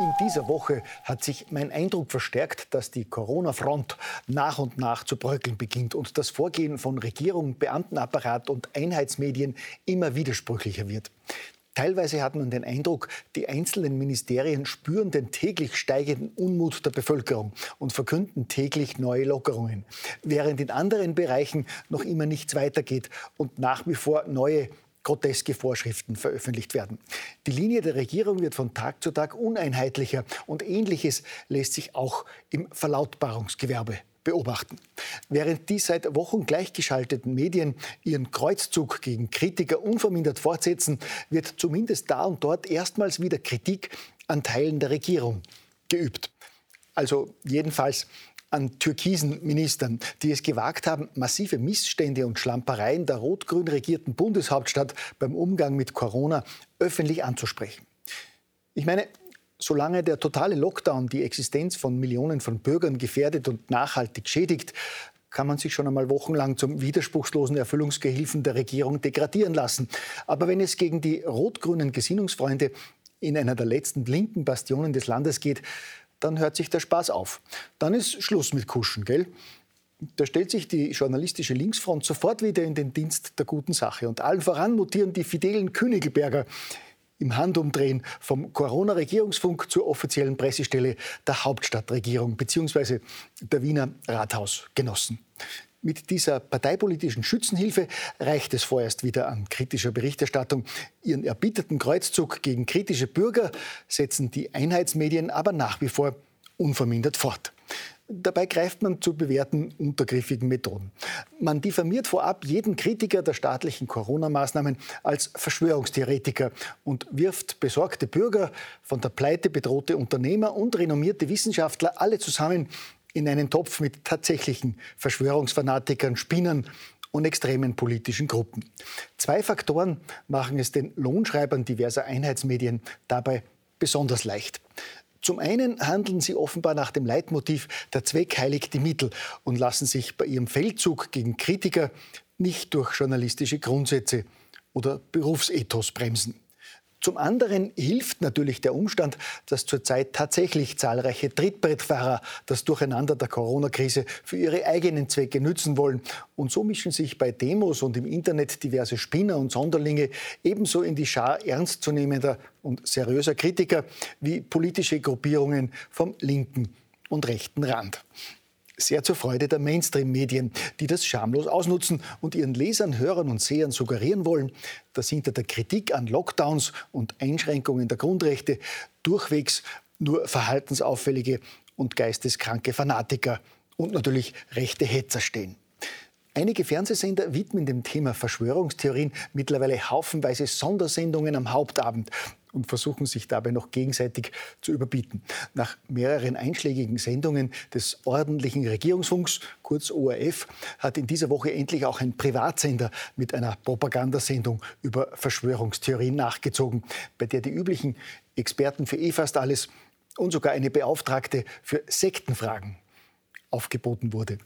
In dieser Woche hat sich mein Eindruck verstärkt, dass die Corona-Front nach und nach zu bröckeln beginnt und das Vorgehen von Regierung, Beamtenapparat und Einheitsmedien immer widersprüchlicher wird. Teilweise hat man den Eindruck, die einzelnen Ministerien spüren den täglich steigenden Unmut der Bevölkerung und verkünden täglich neue Lockerungen, während in anderen Bereichen noch immer nichts weitergeht und nach wie vor neue groteske Vorschriften veröffentlicht werden. Die Linie der Regierung wird von Tag zu Tag uneinheitlicher und Ähnliches lässt sich auch im Verlautbarungsgewerbe beobachten. Während die seit Wochen gleichgeschalteten Medien ihren Kreuzzug gegen Kritiker unvermindert fortsetzen, wird zumindest da und dort erstmals wieder Kritik an Teilen der Regierung geübt. Also jedenfalls an türkisen Ministern, die es gewagt haben, massive Missstände und Schlampereien der rot-grün regierten Bundeshauptstadt beim Umgang mit Corona öffentlich anzusprechen. Ich meine, solange der totale Lockdown die Existenz von Millionen von Bürgern gefährdet und nachhaltig schädigt, kann man sich schon einmal wochenlang zum widerspruchslosen Erfüllungsgehilfen der Regierung degradieren lassen. Aber wenn es gegen die rot-grünen Gesinnungsfreunde in einer der letzten linken Bastionen des Landes geht, dann hört sich der Spaß auf. Dann ist Schluss mit Kuschen, gell? Da stellt sich die journalistische Linksfront sofort wieder in den Dienst der guten Sache. Und allen voran mutieren die fidelen Königelberger, im Handumdrehen vom Corona-Regierungsfunk zur offiziellen Pressestelle der Hauptstadtregierung bzw. der Wiener Rathausgenossen. Mit dieser parteipolitischen Schützenhilfe reicht es vorerst wieder an kritischer Berichterstattung. Ihren erbitterten Kreuzzug gegen kritische Bürger setzen die Einheitsmedien aber nach wie vor unvermindert fort. Dabei greift man zu bewährten untergriffigen Methoden. Man diffamiert vorab jeden Kritiker der staatlichen Corona-Maßnahmen als Verschwörungstheoretiker und wirft besorgte Bürger, von der Pleite bedrohte Unternehmer und renommierte Wissenschaftler alle zusammen in einen Topf mit tatsächlichen Verschwörungsfanatikern, Spinnern und extremen politischen Gruppen. Zwei Faktoren machen es den Lohnschreibern diverser Einheitsmedien dabei besonders leicht. Zum einen handeln sie offenbar nach dem Leitmotiv der Zweck heiligt die Mittel und lassen sich bei ihrem Feldzug gegen Kritiker nicht durch journalistische Grundsätze oder Berufsethos bremsen. Zum anderen hilft natürlich der Umstand, dass zurzeit tatsächlich zahlreiche Trittbrettfahrer das Durcheinander der Corona-Krise für ihre eigenen Zwecke nützen wollen. Und so mischen sich bei Demos und im Internet diverse Spinner und Sonderlinge ebenso in die Schar ernstzunehmender und seriöser Kritiker wie politische Gruppierungen vom linken und rechten Rand sehr zur Freude der Mainstream-Medien, die das schamlos ausnutzen und ihren Lesern, Hörern und Sehern suggerieren wollen, dass hinter der Kritik an Lockdowns und Einschränkungen der Grundrechte durchwegs nur verhaltensauffällige und geisteskranke Fanatiker und natürlich rechte Hetzer stehen. Einige Fernsehsender widmen dem Thema Verschwörungstheorien mittlerweile haufenweise Sondersendungen am Hauptabend und versuchen sich dabei noch gegenseitig zu überbieten. Nach mehreren einschlägigen Sendungen des ordentlichen Regierungsfunks, kurz ORF, hat in dieser Woche endlich auch ein Privatsender mit einer Propagandasendung über Verschwörungstheorien nachgezogen, bei der die üblichen Experten für eh fast alles und sogar eine Beauftragte für Sektenfragen aufgeboten wurde.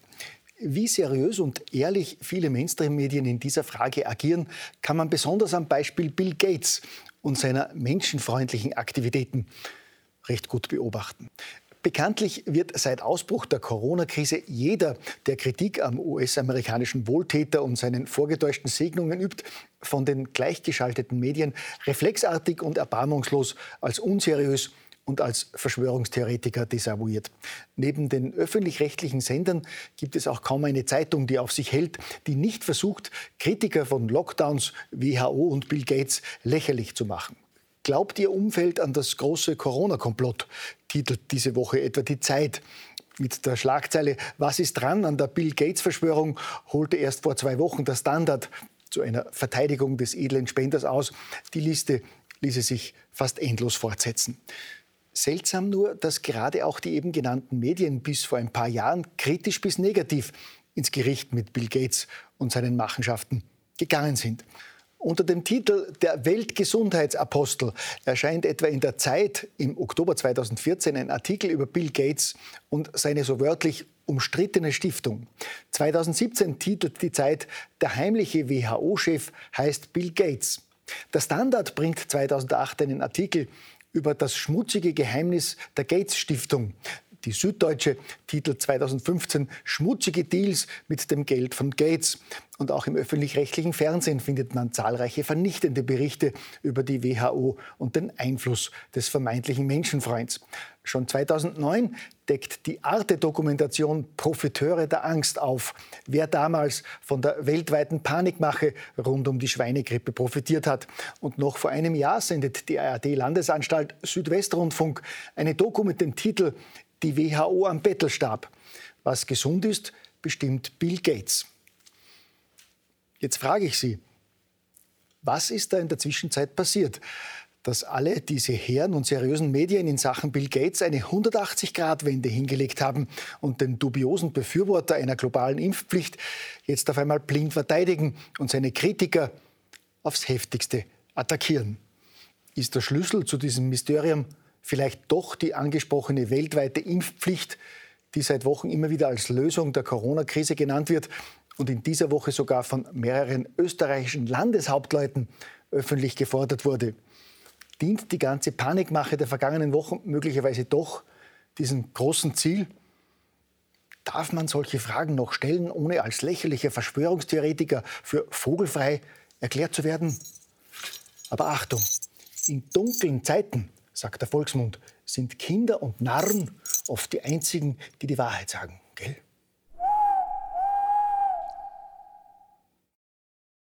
Wie seriös und ehrlich viele Mainstream-Medien in dieser Frage agieren, kann man besonders am Beispiel Bill Gates und seiner menschenfreundlichen Aktivitäten recht gut beobachten. Bekanntlich wird seit Ausbruch der Corona-Krise jeder, der Kritik am US-amerikanischen Wohltäter und seinen vorgetäuschten Segnungen übt, von den gleichgeschalteten Medien reflexartig und erbarmungslos als unseriös und als Verschwörungstheoretiker desavouiert. Neben den öffentlich-rechtlichen Sendern gibt es auch kaum eine Zeitung, die auf sich hält, die nicht versucht, Kritiker von Lockdowns, WHO und Bill Gates lächerlich zu machen. Glaubt Ihr Umfeld an das große Corona-Komplott? titelt diese Woche etwa die Zeit. Mit der Schlagzeile Was ist dran an der Bill Gates-Verschwörung holte erst vor zwei Wochen der Standard zu einer Verteidigung des edlen Spenders aus. Die Liste ließe sich fast endlos fortsetzen. Seltsam nur, dass gerade auch die eben genannten Medien bis vor ein paar Jahren kritisch bis negativ ins Gericht mit Bill Gates und seinen Machenschaften gegangen sind. Unter dem Titel Der Weltgesundheitsapostel erscheint etwa in der Zeit im Oktober 2014 ein Artikel über Bill Gates und seine so wörtlich umstrittene Stiftung. 2017 titelt die Zeit Der heimliche WHO-Chef heißt Bill Gates. Der Standard bringt 2008 einen Artikel über das schmutzige Geheimnis der Gates Stiftung. Die Süddeutsche titelt 2015 Schmutzige Deals mit dem Geld von Gates. Und auch im öffentlich-rechtlichen Fernsehen findet man zahlreiche vernichtende Berichte über die WHO und den Einfluss des vermeintlichen Menschenfreunds. Schon 2009 deckt die Arte-Dokumentation Profiteure der Angst auf, wer damals von der weltweiten Panikmache rund um die Schweinegrippe profitiert hat. Und noch vor einem Jahr sendet die ARD-Landesanstalt Südwestrundfunk eine Doku mit dem Titel die WHO am Bettelstab. Was gesund ist, bestimmt Bill Gates. Jetzt frage ich Sie, was ist da in der Zwischenzeit passiert, dass alle diese Herren und seriösen Medien in Sachen Bill Gates eine 180-Grad-Wende hingelegt haben und den dubiosen Befürworter einer globalen Impfpflicht jetzt auf einmal blind verteidigen und seine Kritiker aufs heftigste attackieren? Ist der Schlüssel zu diesem Mysterium vielleicht doch die angesprochene weltweite Impfpflicht, die seit Wochen immer wieder als Lösung der Corona-Krise genannt wird und in dieser Woche sogar von mehreren österreichischen Landeshauptleuten öffentlich gefordert wurde. Dient die ganze Panikmache der vergangenen Wochen möglicherweise doch diesem großen Ziel? Darf man solche Fragen noch stellen, ohne als lächerlicher Verschwörungstheoretiker für vogelfrei erklärt zu werden? Aber Achtung, in dunklen Zeiten sagt der Volksmund, sind Kinder und Narren oft die einzigen, die die Wahrheit sagen. Gell?